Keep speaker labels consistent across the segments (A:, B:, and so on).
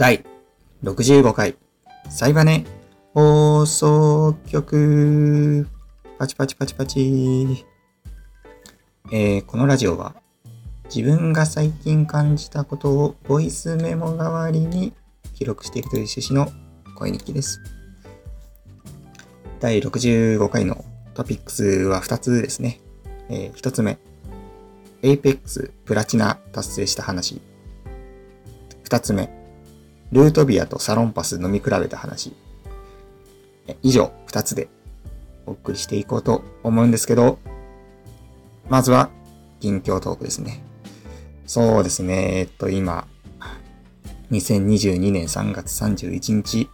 A: 第65回、サイバネ放送局。パチパチパチパチ。えー、このラジオは、自分が最近感じたことをボイスメモ代わりに記録していくという趣旨の声日記です。第65回のトピックスは2つですね。えー、1つ目、Apex プラチナ達成した話。2つ目、ルートビアとサロンパス飲み比べた話。以上、2つでお送りしていこうと思うんですけど、まずは、近況トークですね。そうですね、えっと、今、2022年3月31日、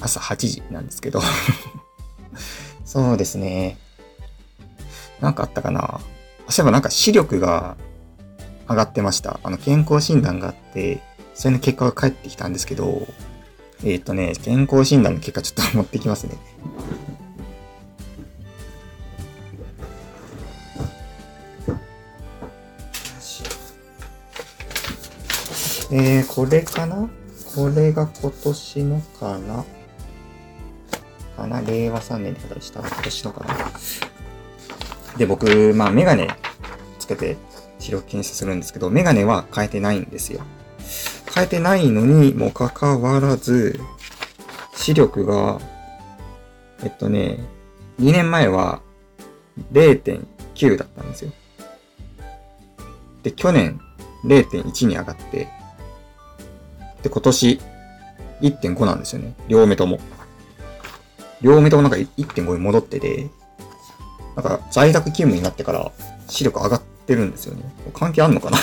A: 朝8時なんですけど そうですね。なんかあったかなそういえばなんか視力が上がってました。あの、健康診断があって、それの結果が返ってきたんですけど、えっ、ー、とね、健康診断の結果ちょっと持ってきますね。えー、これかな？これが今年のかな？かな？令和3年って方でした？今年のかな？で、僕、まあ、メガネつけて視力検査するんですけど、メガネは変えてないんですよ。変えてないのにもかかわらず、視力が、えっとね、2年前は0.9だったんですよ。で、去年0.1に上がって、で、今年1.5なんですよね。両目とも。両目ともなんか1.5に戻ってて、なんか在宅勤務になってから視力上がってるんですよね。関係あんのかな？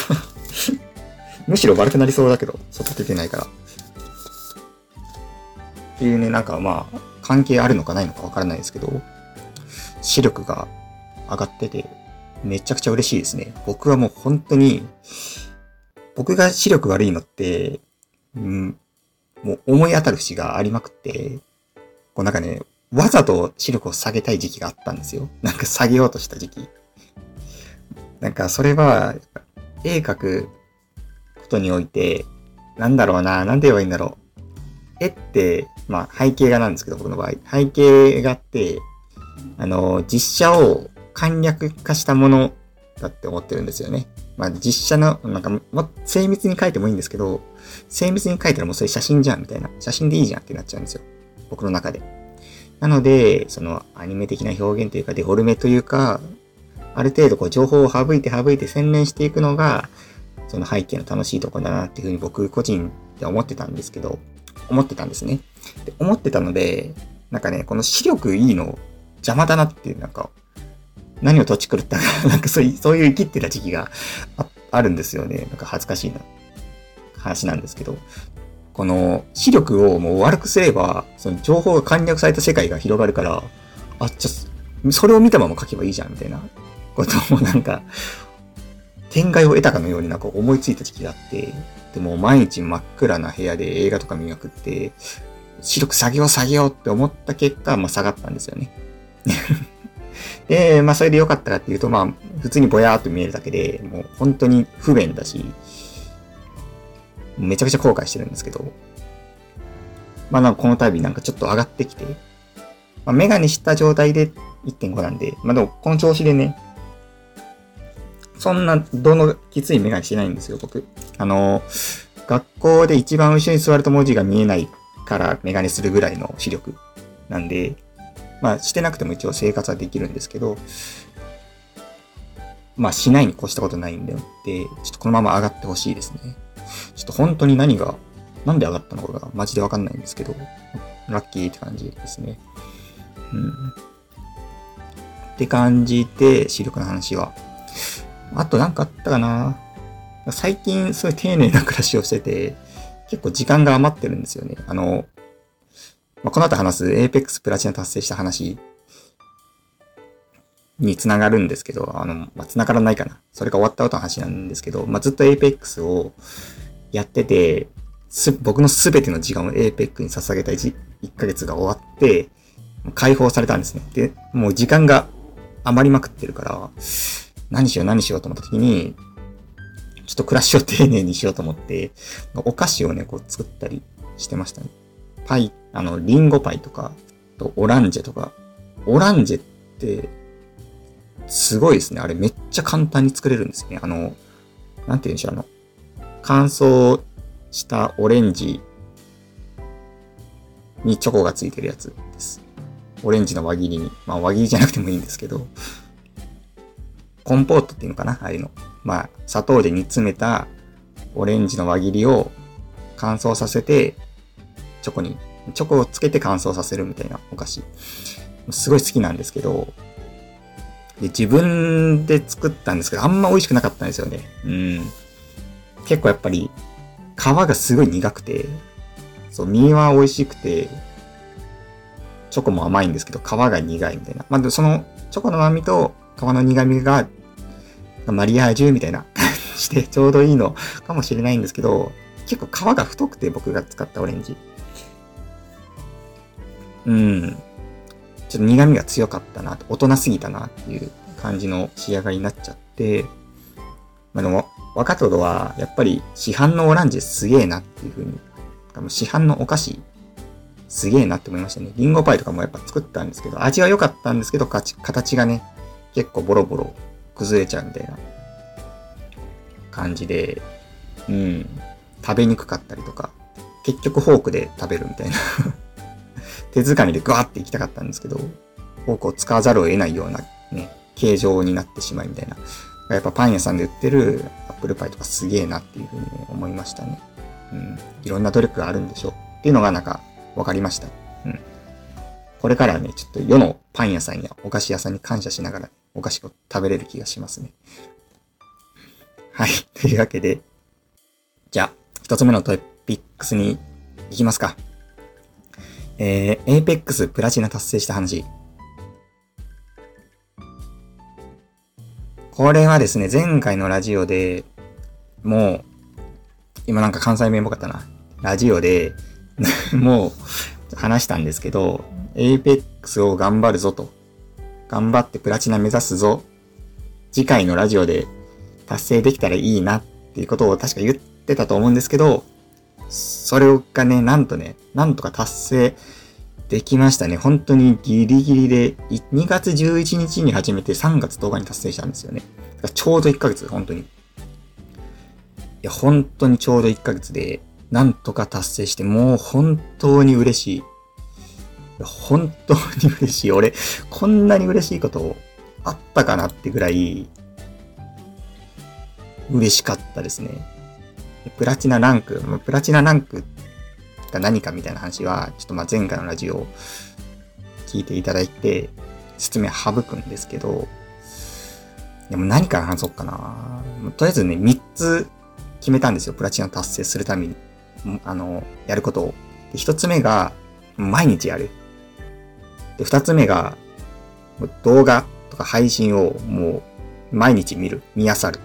A: むしろ悪くなりそうだけど、外出てないから。っていうね、なんかまあ、関係あるのかないのかわからないですけど、視力が上がってて、めちゃくちゃ嬉しいですね。僕はもう本当に、僕が視力悪いのって、うん、もう思い当たる節がありまくって、こうなんかね、わざと視力を下げたい時期があったんですよ。なんか下げようとした時期。なんかそれは、絵描くことにおいて、なんだろうな、なんて言えばいいんだろう。絵って、まあ背景画なんですけど、僕の場合。背景画って、あの、実写を簡略化したものだって思ってるんですよね。まあ実写の、なんか、も精密に描いてもいいんですけど、精密に描いたらもうそれ写真じゃんみたいな。写真でいいじゃんってなっちゃうんですよ。僕の中で。なので、そのアニメ的な表現というか、デフォルメというか、ある程度こう情報を省いて省いて洗練していくのが、その背景の楽しいとこだなっていうふうに僕個人で思ってたんですけど、思ってたんですね。で思ってたので、なんかね、この視力いいの邪魔だなっていう、なんか、何を土地狂ったか、なんかそういう、そういう生きってた時期があるんですよね。なんか恥ずかしいな話なんですけど。この視力をもう悪くすれば、その情報が簡略された世界が広がるから、あ、じゃ、それを見たまま書けばいいじゃん、みたいなことをなんか、天外を得たかのようになんか思いついた時期があって、でも毎日真っ暗な部屋で映画とか見まくって、視力下げよう下げようって思った結果、まあ下がったんですよね。で、まあそれで良かったかっていうと、まあ普通にぼやーっと見えるだけで、もう本当に不便だし、めちゃくちゃ後悔してるんですけど、まあなんかこの度なんかちょっと上がってきて、まあ、メガネした状態で1.5なんで、まあでもこの調子でね、そんなどのきついメガネしてないんですよ、僕。あの、学校で一番後ろに座ると文字が見えないからメガネするぐらいの視力なんで、まあしてなくても一応生活はできるんですけど、まあしないに越したことないんで、ちょっとこのまま上がってほしいですね。ちょっと本当に何が、なんで上がったのかがマジでわかんないんですけど、ラッキーって感じですね。うん。って感じで、視力の話は。あとなんかあったかな最近すごい丁寧な暮らしをしてて、結構時間が余ってるんですよね。あの、まあ、この後話す Apex プラチナ達成した話につながるんですけど、あの、まあ、繋がらないかな。それが終わった後の話なんですけど、まあ、ずっと Apex をやってて、僕のすべての時間を APEC に捧げた 1, 1ヶ月が終わって、解放されたんですね。で、もう時間が余りまくってるから、何しよう何しようと思った時に、ちょっと暮らしを丁寧にしようと思って、お菓子をね、こう作ったりしてましたね。パイ、あの、リンゴパイとか、とオランジェとか。オランジェって、すごいですね。あれめっちゃ簡単に作れるんですよね。あの、なんて言うんでしょう、あの、乾燥したオレンジにチョコがついてるやつです。オレンジの輪切りに。まあ輪切りじゃなくてもいいんですけど、コンポートっていうのかな？ああいうの。まあ、砂糖で煮詰めたオレンジの輪切りを乾燥させて、チョコに、チョコをつけて乾燥させるみたいなお菓子。すごい好きなんですけど、で自分で作ったんですけど、あんま美味しくなかったんですよね。うん。結構やっぱり、皮がすごい苦くて、そう、身は美味しくて、チョコも甘いんですけど、皮が苦いみたいな。まあ、その、チョコの甘みと皮の苦みが、マリアージュみたいな感じでちょうどいいのかもしれないんですけど、結構皮が太くて僕が使ったオレンジ。うん。ちょっと苦味が強かったな、大人すぎたなっていう感じの仕上がりになっちゃって、まあ、でも、若トロは、やっぱり市販のオランジすげえなっていう風に、市販のお菓子、すげえなって思いましたね。リンゴパイとかもやっぱ作ったんですけど、味は良かったんですけど、形がね、結構ボロボロ崩れちゃうみたいな感じで、うん、食べにくかったりとか、結局フォークで食べるみたいな 手づかみでグワーって行きたかったんですけど、フォークを使わざるを得ないようなね、形状になってしまいみたいな。やっぱパン屋さんで売ってるアップルパイとかすげえなっていうふうに、ね、思いましたね。うん。いろんな努力があるんでしょう。っていうのがなんか分かりました。うん。これからはね、ちょっと世のパン屋さんやお菓子屋さんに感謝しながら、お菓子を食べれる気がしますね。はい。というわけで、じゃあ、一つ目のトピックスに行きますか。えー、Apex プラチナ達成した話。これはですね、前回のラジオで、もう、今なんか関西弁っぽかったな。ラジオで もう話したんですけど、Apex を頑張るぞと。頑張ってプラチナ目指すぞ。次回のラジオで達成できたらいいなっていうことを確か言ってたと思うんですけど、それがね、なんとね、なんとか達成できましたね。本当にギリギリで、2月11日に始めて3月10日に達成したんですよね。ちょうど1ヶ月、本当に。いや、本当にちょうど1ヶ月で、なんとか達成して、もう本当に嬉しい。本当に嬉しい。俺、こんなに嬉しいことあったかなってぐらい、嬉しかったですね。プラチナランク、プラチナランクが何かみたいな話は、ちょっとまあ前回のラジオ聞いていただいて、説明省くんですけど、でも何から話そうかな。とりあえずね、3つ決めたんですよ。プラチナ達成するために。あの、やることを。1つ目が、毎日やる。で、2つ目が、動画とか配信をもう毎日見る。見漁る。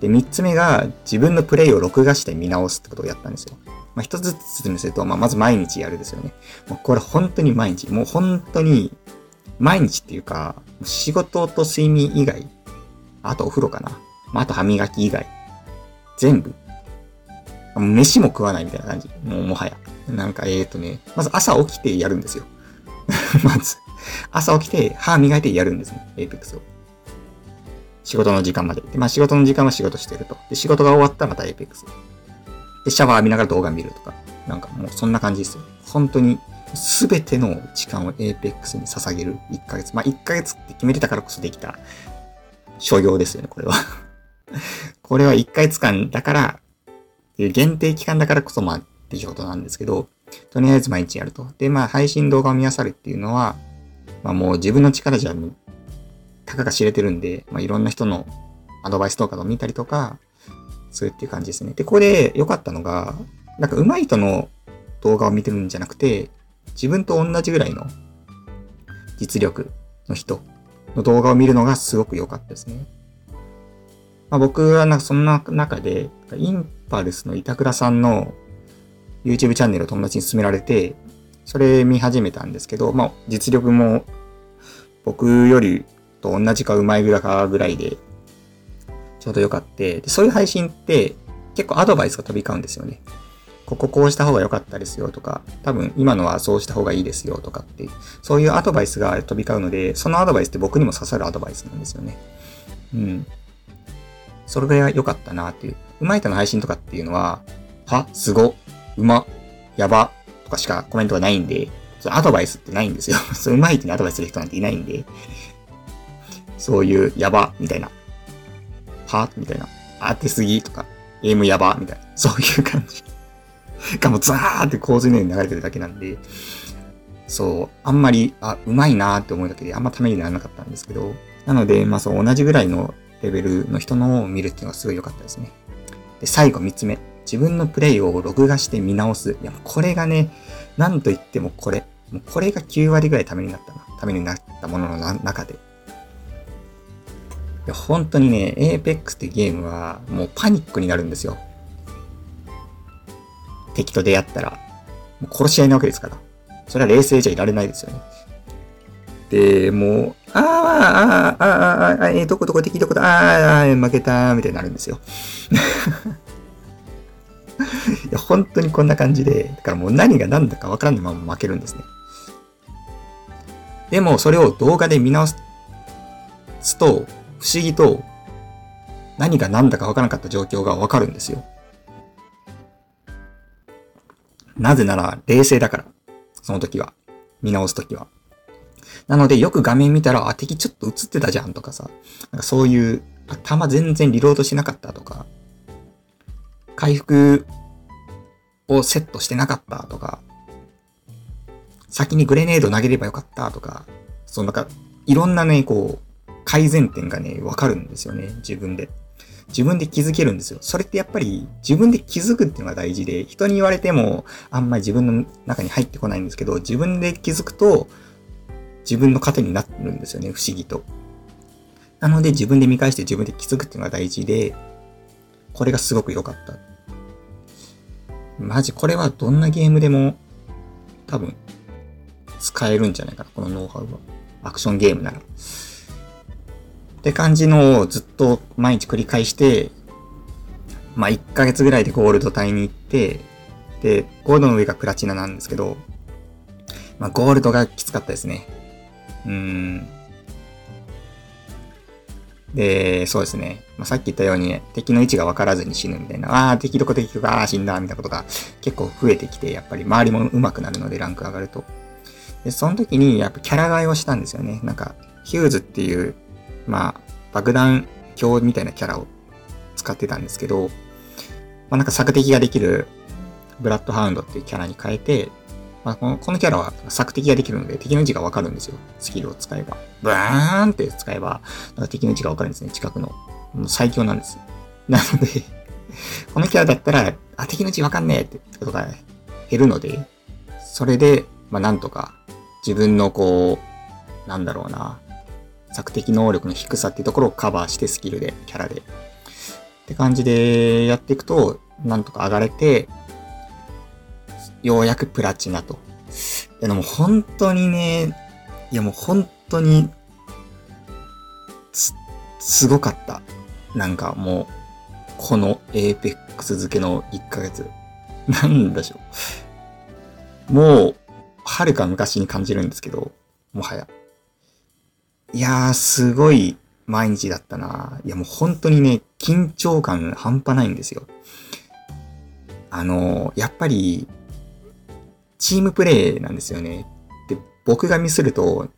A: で、3つ目が自分のプレイを録画して見直すってことをやったんですよ。まあ、一つずつ説明すると、まあ、まず毎日やるですよね。もうこれ本当に毎日。もう本当に、毎日っていうか、仕事と睡眠以外、あとお風呂かな。まあ、あと歯磨き以外。全部。飯も食わないみたいな感じ。もうもはや。なんか、えーとね、まず朝起きてやるんですよ。まず、朝起きて歯磨いてやるんですね。 Apex を。仕事の時間まで。で、まあ仕事の時間は仕事してると。で、仕事が終わったらまた Apex。で、シャワー浴びながら動画見るとか。なんかもうそんな感じですよ。本当に、すべての時間を Apex に捧げる1ヶ月。まあ1ヶ月って決めてたからこそできた所業ですよね、これは これは1ヶ月間だから、限定期間だからこそまあっていうことなんですけど、とりあえず毎日やると。で、まあ配信動画を見漁るっていうのは、まあもう自分の力じゃ、たかが知れてるんで、まあいろんな人のアドバイス動画を見たりとか、するっていう感じですね。で、ここで良かったのが、なんか上手い人の動画を見てるんじゃなくて、自分と同じぐらいの実力の人の動画を見るのがすごく良かったですね。まあ、僕はなんかそんな中で、インパルスの板倉さんの YouTube チャンネルを友達に勧められて、それ見始めたんですけど、まあ実力も僕よりと同じか上手いぐらいかぐらいで、ちょうどよかって、そういう配信って結構アドバイスが飛び交うんですよね。こここうした方が良かったですよとか、多分今のはそうした方がいいですよとかって、そういうアドバイスが飛び交うので、そのアドバイスって僕にも刺さるアドバイスなんですよね。うん。それが良かったなっていう。うまい人の配信とかっていうのは、は、すご、うま、やば、とかしかコメントがないんで、そのアドバイスってないんですよ。そう、うまい人にアドバイスする人なんていないんで、そういう、やば、みたいな。はみたいな。当てすぎとか、ゲームやばみたいな。そういう感じ。がもうザーって洪水のように流れてるだけなんで、そう、あんまり、あ、うまいなーって思うだけであんまためにならなかったんですけど、なので、まあそう、同じぐらいのレベルの人のを見るっていうのがすごい良かったですね。で、最後3つ目。自分のプレイを録画して見直す。いや、これがね、なんと言ってもこれ。もうこれが9割ぐらいためになったな。ためになったものの中で。いや、本当にね、Apex ってゲームはもうパニックになるんですよ。敵と出会ったら、もう殺し合いなわけですから。それは冷静じゃいられないですよね。で、もう、ああ、ああ、ああ、あえー、どこどこ敵どこだ、ああ、負けた、みたいになるんですよ。いや、本当にこんな感じで、だからもう何が何だかわからないまま負けるんですね。でも、それを動画で見直すと、不思議と、何が何だかわからなかった状況がわかるんですよ。なぜなら、冷静だから。その時は。見直す時は。なので、よく画面見たら、あ、敵ちょっと映ってたじゃんとかさ、なんかそういう、弾全然リロードしなかったとか、回復をセットしてなかったとか、先にグレネード投げればよかったとか、そのなんか、いろんなね、こう、改善点がね、わかるんですよね、自分で。自分で気づけるんですよ。それってやっぱり自分で気づくっていうのが大事で、人に言われてもあんまり自分の中に入ってこないんですけど、自分で気づくと自分の糧になるんですよね、不思議と。なので自分で見返して自分で気づくっていうのが大事で、これがすごく良かった。マジこれはどんなゲームでも多分使えるんじゃないかな、このノウハウは。アクションゲームなら。って感じのをずっと毎日繰り返して、まあ1ヶ月ぐらいでゴールド帯に行って、で、ゴールドの上がプラチナなんですけど、まあゴールドがきつかったですね。うーん。で、そうですね。まあ、さっき言ったように、敵の位置が分からずに死ぬみたいな、ああ、敵どこ敵どこ、ああ、死んだ、みたいなことが結構増えてきて、やっぱり周りも上手くなるので、ランク上がると。で、その時に、やっぱキャラ替えをしたんですよね。なんか、ヒューズっていう、まあ、爆弾鏡みたいなキャラを使ってたんですけど、まあなんか索敵ができるブラッドハウンドっていうキャラに変えて、まあ、このこのキャラは索敵ができるので敵の位置がわかるんですよ。スキルを使えば。ブーンって使えば、なんか敵の位置がわかるんですね。近くの。もう最強なんです。なので このキャラだったら、あ、敵の位置わかんねえってことが減るので、それで、まあなんとか自分のこう、なんだろうな、索敵能力の低さっていうところをカバーしてスキルで、キャラで。って感じでやっていくと、なんとか上がれて、ようやくプラチナと。でも本当にね、いやもう本当に、す、すごかった。なんかもう、このエーペックス付けの1ヶ月。なんでしょう。もう、はるか昔に感じるんですけど、もはや。いやー、すごい毎日だったな。いやもう本当にね、緊張感半端ないんですよ。あのー、やっぱり、チームプレイなんですよね。で、僕がミスると、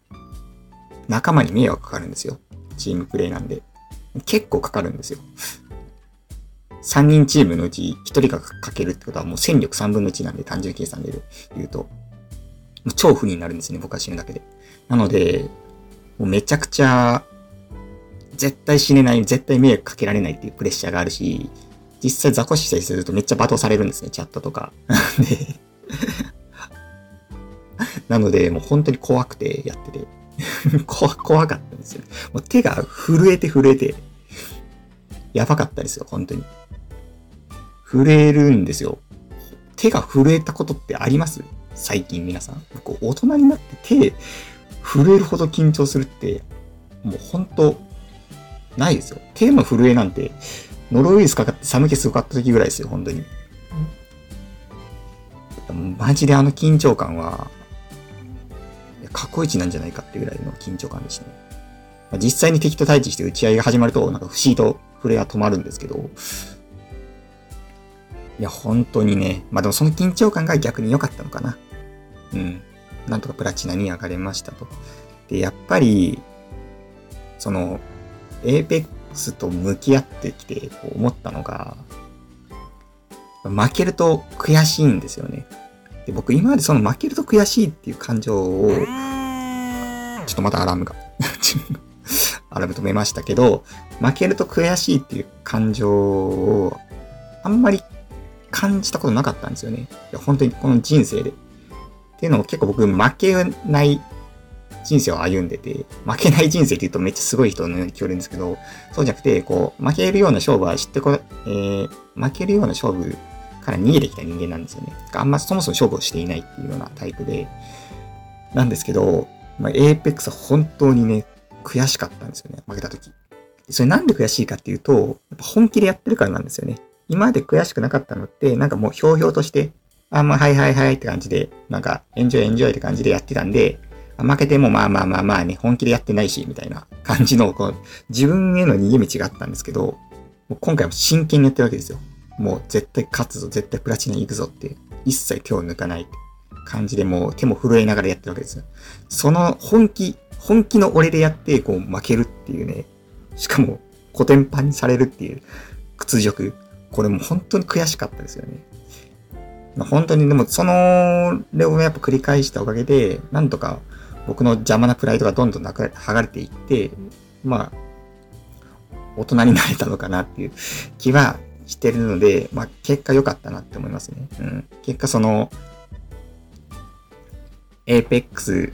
A: 仲間に迷惑かかるんですよ。チームプレイなんで。結構かかるんですよ。3人チームのうち1人がかけるってことはもう戦力3分の1なんで単純計算で言うと。超不利になるんですね、僕は死ぬだけで。なので、もうめちゃくちゃ、絶対死ねない、絶対迷惑かけられないっていうプレッシャーがあるし、実際ザコシしたりするとめっちゃ罵倒されるんですね、チャットとか。で なので、もう本当に怖くてやってて 怖、怖かったんですよ。もう手が震えて震えて、やばかったですよ、本当に。震えるんですよ。手が震えたことってあります？最近皆さん。僕、大人になって手震えるほど緊張するって、もう本当ないですよ。手の震えなんて、ノロウイルスかかって寒気すごかった時ぐらいですよ、本当に。マジであの緊張感は、過去一なんじゃないかってぐらいの緊張感でしたね。実際に敵と対峙して打ち合いが始まると、なんか不思議と震えが止まるんですけど、いや、本当にね、まあでもその緊張感が逆に良かったのかな。うん。なんとかプラチナに上がれましたと。で、やっぱり、その、エーペックスと向き合ってきてこう思ったのが、負けると悔しいんですよね。で、僕今までその負けると悔しいっていう感情を、ちょっとまたアラームが アラーム止めましたけど、負けると悔しいっていう感情を、あんまり感じたことなかったんですよね。いや本当にこの人生で。っていうのも結構僕負けない人生を歩んでて、負けない人生って言うとめっちゃすごい人のように聞こえるんですけど、そうじゃなくて、こう、負けるような勝負は知ってこ、えー、負けるような勝負から逃げてきた人間なんですよね。あんまそもそも勝負をしていないっていうようなタイプで、なんですけど、まあ、エーペックスは本当にね、悔しかったんですよね、負けた時。それなんで悔しいかっていうと、やっぱ本気でやってるからなんですよね。今まで悔しくなかったのって、なんかもうひょうひょうとして、あん、まあ、はいはいはいって感じで、なんか、エンジョイエンジョイって感じでやってたんで、負けてもまあまあまあまあね、本気でやってないし、みたいな感じの、こう、自分への逃げ道があったんですけど、今回も真剣にやってるわけですよ。もう絶対勝つぞ、絶対プラチナ行くぞって、一切手を抜かない感じでもう手も震えながらやってるわけですよ。その本気、本気の俺でやってこう負けるっていうね、しかも古典版にされるっていう屈辱。これも本当に悔しかったですよね。まあ、本当にでもその、れをやっぱ繰り返したおかげで、なんとか僕の邪魔なプライドがどんどんなく剥がれていって、まあ、大人になれたのかなっていう気はしてるので、まあ、結果良かったなって思いますね。うん。結果その、エーペックス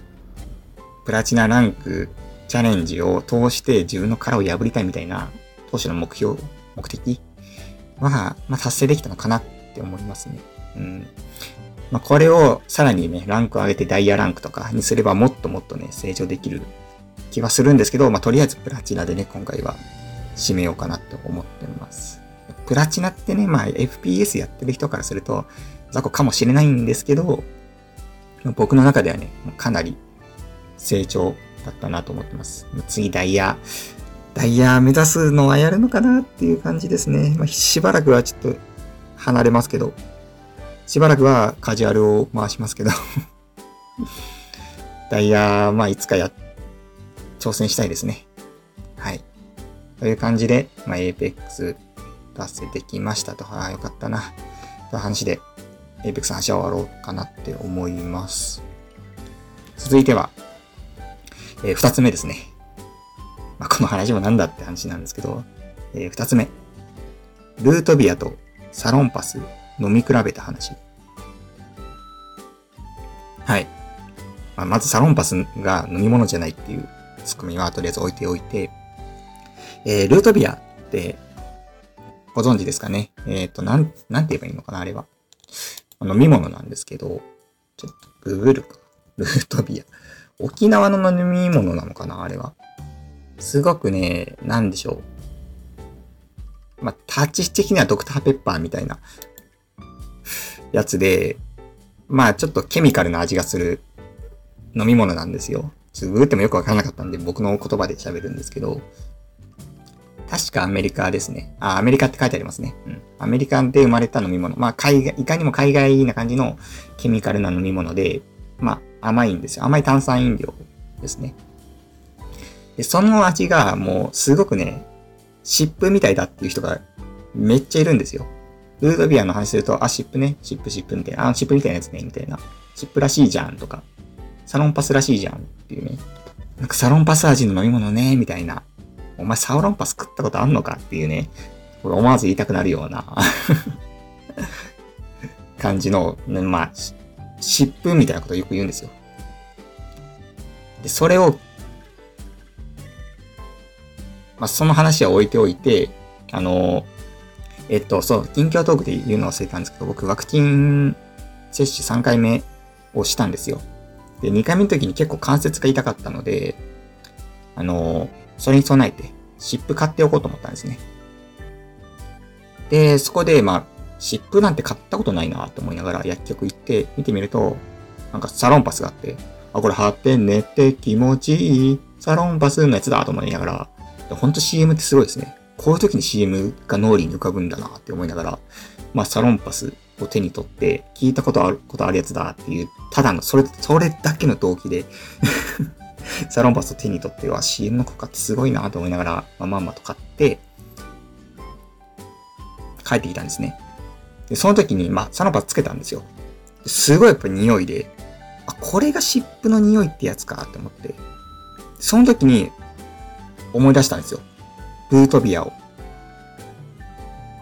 A: プラチナランクチャレンジを通して自分の殻を破りたいみたいな当初の目標、目的は、まあ、達成できたのかなって思いますね。うん。まあ、これをさらにね、ランクを上げてダイヤランクとかにすればもっともっとね、成長できる気はするんですけど、まあ、とりあえずプラチナでね、今回は締めようかなって思ってます。プラチナってね、まあ FPS やってる人からすると雑魚かもしれないんですけど、僕の中ではね、かなり成長だったなと思ってます。次ダイヤ、ダイヤ目指すのはやるのかなっていう感じですね。まあ、しばらくはちょっと離れますけど、しばらくはカジュアルを回しますけど ダイヤ、まあいつかや、挑戦したいですね。はい。という感じで、まあ、APEX 達成できましたと。ああ、よかったな。という話で、 Apex の話は終わろうかなって思います。続いては、えー、二つ目ですね。まあ、この話もなんだって話なんですけど、えー、二つ目。ルートビアとサロンパス飲み比べた話。はい。まあ、まずサロンパスが飲み物じゃないっていうツッコミはとりあえず置いておいて、えー、ルートビアってご存知ですかねえっ、ー、と、なん、なんて言えばいいのかなあれは。飲み物なんですけど、ちょっとググるか。ルートビア。沖縄の飲み物なのかなあれは。すごくね、なんでしょう。まあ、タッチ的にはドクターペッパーみたいなやつで、まあちょっとケミカルな味がする飲み物なんですよ。ちょっとググってもよくわからなかったんで僕の言葉で喋るんですけど、確かアメリカですね。あ、アメリカって書いてありますね。うん。アメリカで生まれた飲み物。まあ、海外、いかにも海外な感じのケミカルな飲み物で、まあ、甘いんですよ。甘い炭酸飲料ですね。で、その味がもう、すごくね、湿布みたいだっていう人がめっちゃいるんですよ。ルードビアの話すると、あ、湿布ね、湿布湿布みたいな、あ、湿布みたいなやつね、みたいな。湿布らしいじゃんとか、サロンパスらしいじゃんっていうね。なんかサロンパス味の飲み物ね、みたいなお前サウロンパス食ったことあんのかっていうね、これ思わず言いたくなるような 感じの、まあ、疾風みたいなことをよく言うんですよ。で、それを、まあ、その話は置いておいて、あの、えっと、そう、近況トークで言うの忘れたんですけど、僕、ワクチン接種3回目をしたんですよ。で、2回目の時に結構関節が痛かったので、あの、それに備えて、湿布買っておこうと思ったんですね。で、そこで、まあ、湿布なんて買ったことないなと思いながら薬局行って見てみると、なんかサロンパスがあって、あ、これ貼って寝て気持ちいいサロンパスのやつだと思いながら、ほんと CM ってすごいですね。こういう時に CM が脳裏に浮かぶんだなって思いながら、まあサロンパスを手に取って、聞いたことある、ことあるやつだっていう、ただの、それ、それだけの動機でサロンパスを手に取っては CM の効果ってすごいなと思いながら、まあ、まんまと買って、帰ってきたんですね。で、その時に、まあ、サロンパスつけたんですよ。すごいやっぱ匂いで、あ、これが湿布の匂いってやつかって思って、その時に思い出したんですよ。ブートビアを。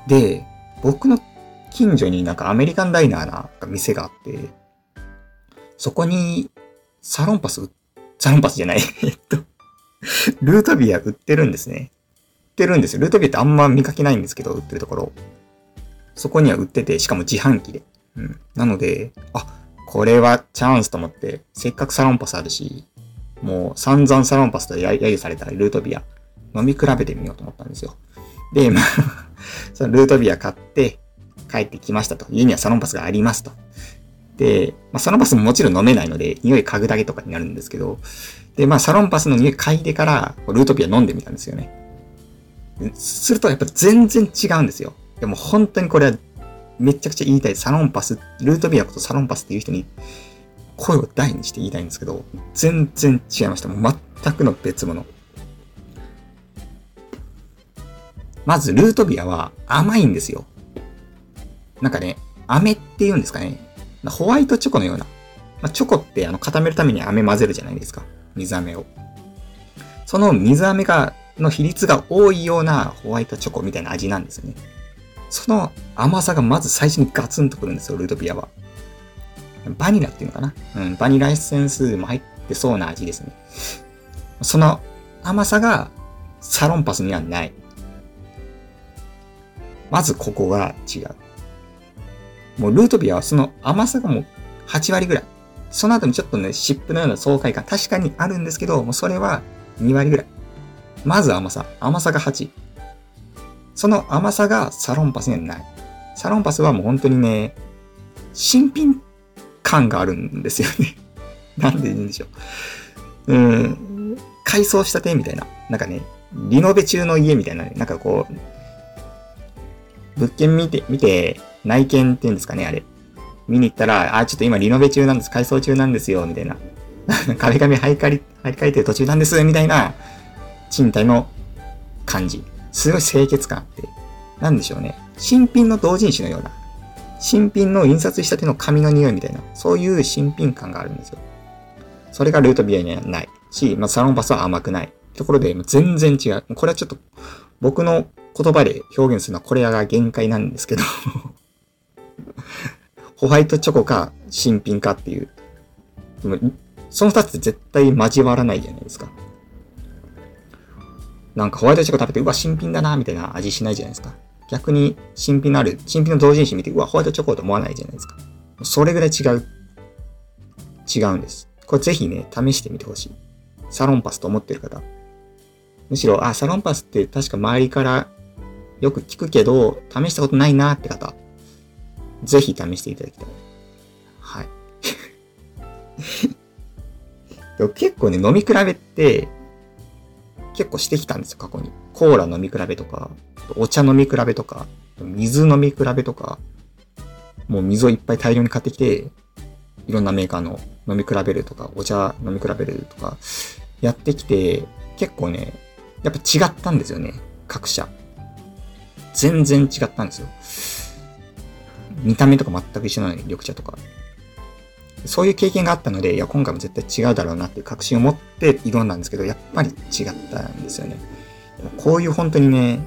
A: で、僕の近所になんかアメリカンダイナーな店があって、そこにサロンパス売っ、サロンパスじゃない。えっと、ルートビア売ってるんですね。売ってるんですよ。ルートビアってあんま見かけないんですけど、売ってるところ。そこには売ってて、しかも自販機で。うん。なので、あ、これはチャンスと思って、せっかくサロンパスあるし、もう散々サロンパスと揶揄されたルートビア、飲み比べてみようと思ったんですよ。で、まあ そのルートビア買って、帰ってきましたと。家にはサロンパスがありますと。で、まあ、サロンパスももちろん飲めないので、匂い嗅ぐだけとかになるんですけど、で、まあ、サロンパスの匂い嗅いでから、ルートピア飲んでみたんですよね。すると、やっぱ全然違うんですよ。でも本当にこれは、めちゃくちゃ言いたい。サロンパス、ルートビアことサロンパスっていう人に、声を大にして言いたいんですけど、全然違いました。もう全くの別物。まず、ルートビアは甘いんですよ。なんかね、飴って言うんですかね。ホワイトチョコのような。まあ、チョコってあの固めるために飴混ぜるじゃないですか。水飴を。その水飴が、の比率が多いようなホワイトチョコみたいな味なんですよね。その甘さがまず最初にガツンとくるんですよ、ルートピアは。バニラっていうのかなうん、バニラエッセンスも入ってそうな味ですね。その甘さがサロンパスにはない。まずここが違う。もうルートビアはその甘さがもう8割ぐらい。その後にちょっとね、湿布のような爽快感確かにあるんですけど、もうそれは2割ぐらい。まず甘さ。甘さが8。その甘さがサロンパスにはない。サロンパスはもう本当にね、新品感があるんですよね。なんで言うんでしょう。うん、改装したてみたいな。なんかね、リノベ中の家みたいなね、なんかこう、物件見て、見て、内見っていうんですかね、あれ。見に行ったら、あ、ちょっと今リノベ中なんです、改装中なんですよ、みたいな。壁紙張り替え、張り替えてる途中なんです、みたいな、賃貸の感じ。すごい清潔感あって。なんでしょうね。新品の同人誌のような。新品の印刷したての紙の匂いみたいな。そういう新品感があるんですよ。それがルートビアにはないし、まあ、サロンパスは甘くない。ところで、全然違う。これはちょっと、僕の言葉で表現するのはこれが限界なんですけどホワイトチョコか新品かっていう。その二つ絶対交わらないじゃないですか。なんかホワイトチョコ食べて、うわ、新品だな、みたいな味しないじゃないですか。逆に新品のある、新品の同人誌見て、うわ、ホワイトチョコと思わないじゃないですか。それぐらい違う。違うんです。これぜひね、試してみてほしい。サロンパスと思ってる方。むしろ、あ、サロンパスって確か周りからよく聞くけど、試したことないなって方。ぜひ試していただきたい。はい。でも結構ね、飲み比べって、結構してきたんですよ、過去に。コーラ飲み比べとか、お茶飲み比べとか、水飲み比べとか、もう水をいっぱい大量に買ってきて、いろんなメーカーの飲み比べるとか、お茶飲み比べるとか、やってきて、結構ね、やっぱ違ったんですよね、各社。全然違ったんですよ。見た目とか全く一緒なのに、緑茶とか。そういう経験があったので、いや、今回も絶対違うだろうなっていう確信を持って挑んだんですけど、やっぱり違ったんですよね。こういう本当にね、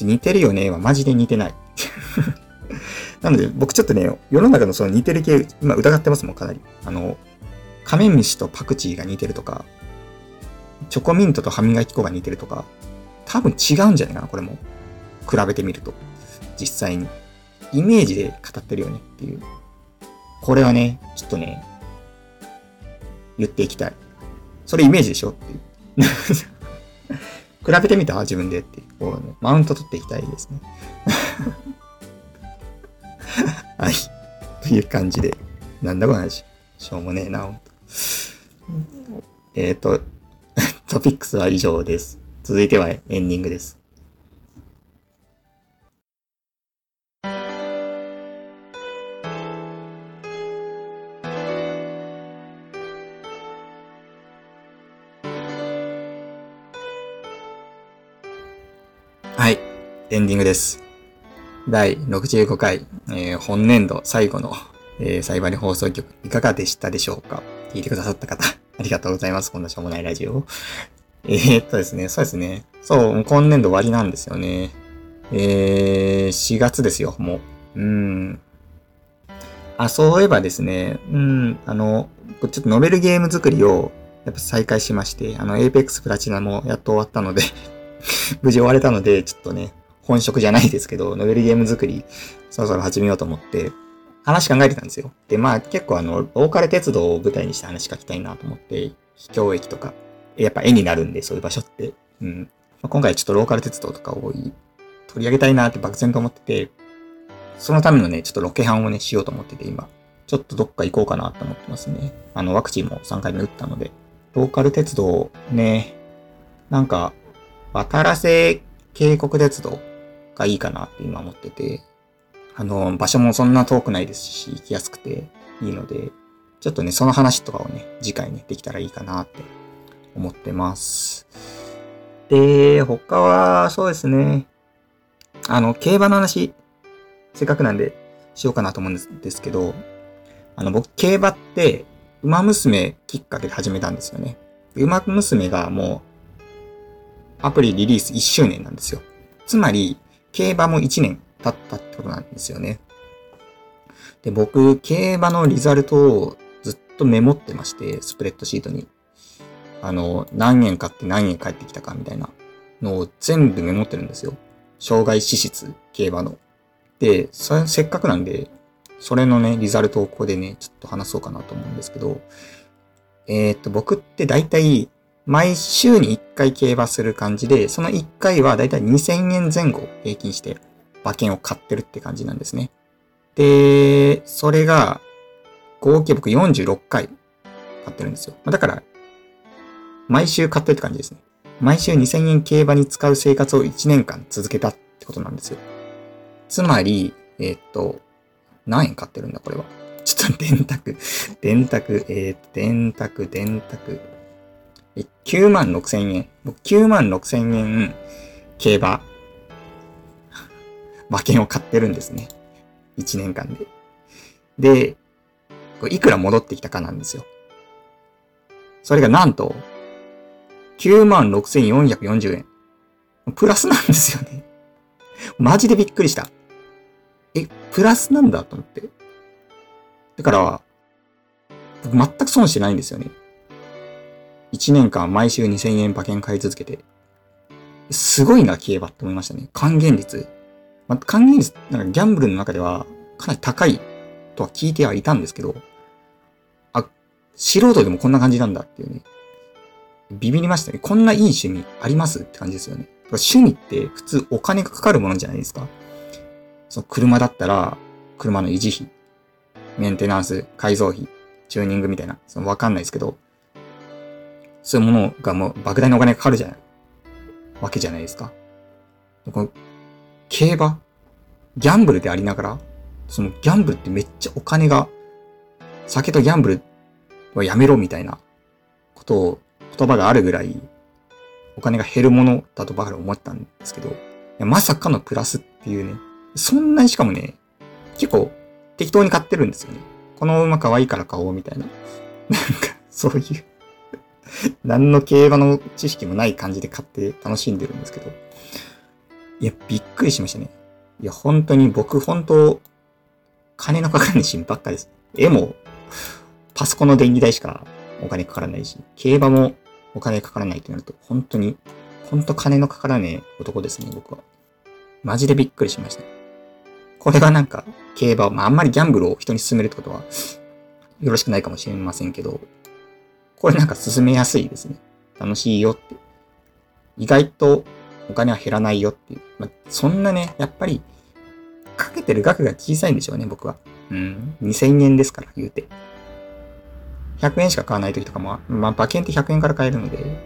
A: 似てるよねはマジで似てない。なので、僕ちょっとね、世の中のその似てる系、今疑ってますもん、かなり。あの、カメムシとパクチーが似てるとか、チョコミントと歯磨き粉が似てるとか、多分違うんじゃないかな、これも。比べてみると。実際に。イメージで語ってるよねっていう。これはね、ちょっとね、言っていきたい。それイメージでしょっていう。比べてみた？自分でって。こう、ね、マウント取っていきたいですね。はい。という感じで。なんだこの話。しょうもねえな、えっ、ー、と、トピックスは以上です。続いてはエンディングです。はい、エンディングです。第65回、えー、本年度最後の、えー、サイバリ放送局いかがでしたでしょうか？聞いてくださった方、ありがとうございます。こんなしょうもないラジオ。えー、っとですね、そうですね。そう、今年度終わりなんですよね。えー、4月ですよ、もう。うん。あ、そういえばですね、うん、あの、ちょっとノベルゲーム作りを、やっぱ再開しまして、あの、Apex プラチナもやっと終わったので 無事終われたので、ちょっとね、本職じゃないですけど、ノベルゲーム作り、そろそろ始めようと思って、話考えてたんですよ。で、まあ結構あの、ローカル鉄道を舞台にして話書きたいなと思って、秘境駅とか、やっぱ絵になるんで、そういう場所って。うん。まあ、今回ちょっとローカル鉄道とかを取り上げたいなって漠然と思ってて、そのためのね、ちょっとロケハンをね、しようと思ってて、今。ちょっとどっか行こうかなと思ってますね。あの、ワクチンも3回目打ったので。ローカル鉄道ね、なんか、渡良瀬渓谷鉄道がいいかなって今思ってて、あの、場所もそんな遠くないですし、行きやすくていいので、ちょっとね、その話とかをね、次回ね、できたらいいかなって思ってます。で、他は、そうですね。あの、競馬の話、せっかくなんで、しようかなと思うんですけど、あの、僕、競馬って、馬娘きっかけで始めたんですよね。馬娘がもう、アプリリリース1周年なんですよ。つまり、競馬も1年経ったってことなんですよね。で、僕、競馬のリザルトをずっとメモってまして、スプレッドシートに。あの、何円買って何円返ってきたかみたいなのを全部メモってるんですよ。障害支出、競馬の。で、せっかくなんで、それのね、リザルトをここでね、ちょっと話そうかなと思うんですけど、えー、っと、僕って大体、毎週に1回競馬する感じで、その1回は大体2000円前後平均して馬券を買ってるって感じなんですね。で、それが、合計僕46回買ってるんですよ。だから、毎週買ってるって感じですね。毎週2000円競馬に使う生活を1年間続けたってことなんですよ。つまり、えー、っと、何円買ってるんだ、これは。ちょっと電卓、電卓、えー、電卓、電卓。9万6千円。僕9万6千円、競馬、馬券を買ってるんですね。1年間で。で、いくら戻ってきたかなんですよ。それがなんと、96,440円。プラスなんですよね。マジでびっくりした。え、プラスなんだと思って。だから、僕全く損してないんですよね。1年間毎週2000円馬券買い続けて。すごいな、競馬って思いましたね。還元率。まあ、還元率、なんかギャンブルの中ではかなり高いとは聞いてはいたんですけど、あ、素人でもこんな感じなんだっていうね。ビビりましたね。こんないい趣味ありますって感じですよね。趣味って普通お金がかかるものじゃないですか。その車だったら、車の維持費、メンテナンス、改造費、チューニングみたいな、そのわかんないですけど、そういうものがもう莫大なお金がかかるじゃない、わけじゃないですか。この競馬？ギャンブルでありながら、そのギャンブルってめっちゃお金が、酒とギャンブルはやめろみたいなことを言葉があるぐらい、お金が減るものだとばかり思ったんですけど、まさかのプラスっていうね、そんなにしかもね、結構適当に買ってるんですよね。この馬可愛いから買おうみたいな。なんか、そういう 何の競馬の知識もない感じで買って楽しんでるんですけど。いや、びっくりしましたね。いや、本当に僕、本当金のかからないシーンばっかです。絵も、パソコンの電気代しかお金かからないし、競馬もお金かからないってなると、本当に、本当金のかからねえ男ですね、僕は。マジでびっくりしました。これはなんか、競馬、まああんまりギャンブルを人に勧めるってことは、よろしくないかもしれませんけど、これなんか進めやすいですね。楽しいよって。意外とお金は減らないよっていう。まあ、そんなね、やっぱり、かけてる額が小さいんでしょうね、僕は。うん。2000円ですから、言うて。100円しか買わない時とかも、まあ、馬券って100円から買えるので、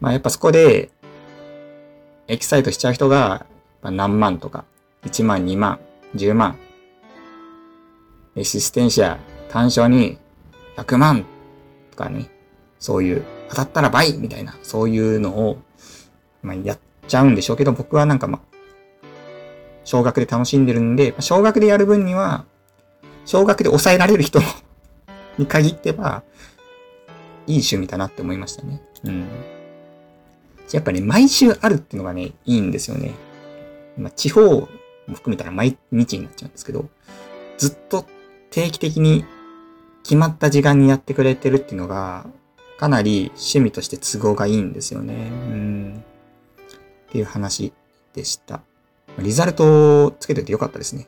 A: まあ、やっぱそこで、エキサイトしちゃう人が、何万とか、1万、2万、10万。エシステンシア単勝に100万とかね、そういう、当たったら倍みたいな、そういうのを、まあ、やっちゃうんでしょうけど、僕はなんかまあ、少額で楽しんでるんで、少額でやる分には、少額で抑えられる人 に限っては、いい趣味だなって思いましたね。うん。やっぱね、毎週あるっていうのがね、いいんですよね。まあ、地方も含めたら毎日になっちゃうんですけど、ずっと定期的に決まった時間にやってくれてるっていうのが、かなり趣味として都合がいいんですよね。うん。っていう話でした。リザルトをつけててよかったですね。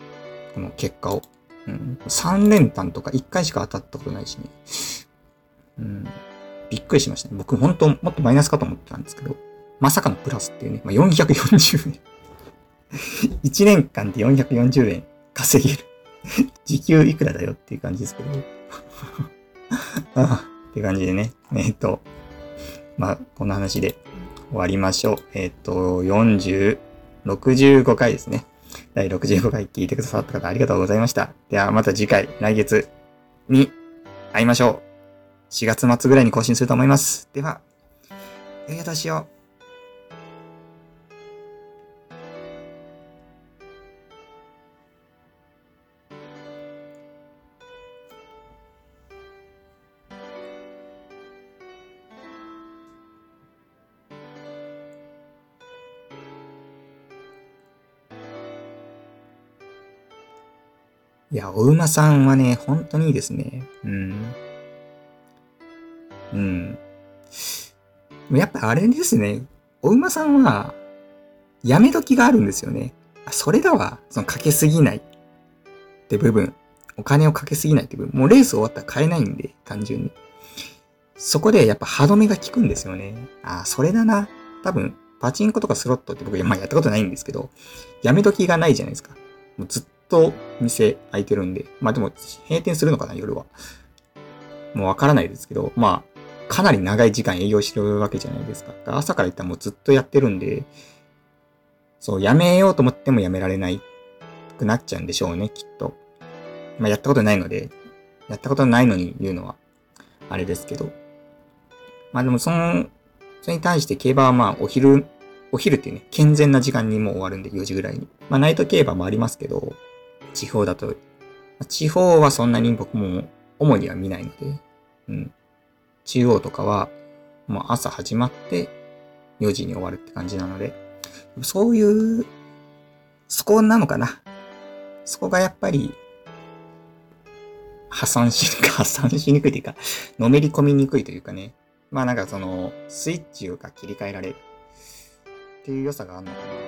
A: この結果を。うん。3連単とか1回しか当たったことないしね。うん。びっくりしましたね。僕本当もっとマイナスかと思ってたんですけど、まさかのプラスっていうね。まあ、440円。1年間で440円稼げる。時給いくらだよっていう感じですけど。あ って感じでね。えっ、ー、と、まあ、こんな話で終わりましょう。えっ、ー、と、40、65回ですね。第65回聞いてくださった方ありがとうございました。ではまた次回、来月に会いましょう。4月末ぐらいに更新すると思います。では、良いお年を。いや、お馬さんはね、本当にいいですね。うん。うん。やっぱあれですね。お馬さんは、やめ時があるんですよね。あ、それだわ。そのかけすぎないって部分。お金をかけすぎないって部分。もうレース終わったら買えないんで、単純に。そこでやっぱ歯止めが効くんですよね。あ、それだな。多分、パチンコとかスロットって僕、まあやったことないんですけど、やめ時がないじゃないですか。もうずっと店開いてるんで、まあでも閉店するのかな、夜は。もうわからないですけど、まあ、かなり長い時間営業してるわけじゃないですか。朝から行ったらもうずっとやってるんで、そう、やめようと思ってもやめられないくなっちゃうんでしょうね、きっと。まあやったことないので、やったことないのに言うのは、あれですけど。まあでもその、それに対して競馬はまあお昼、お昼っていうね、健全な時間にもう終わるんで、4時ぐらいに。まあナイト競馬もありますけど、地方だと。地方はそんなに僕も主には見ないので、うん。中央とかは、もう朝始まって4時に終わるって感じなので、そういう、そこなのかな。そこがやっぱり、破産し、破産しにくいというか、のめり込みにくいというかね。まあなんかその、スイッチが切り替えられるっていう良さがあるのかな。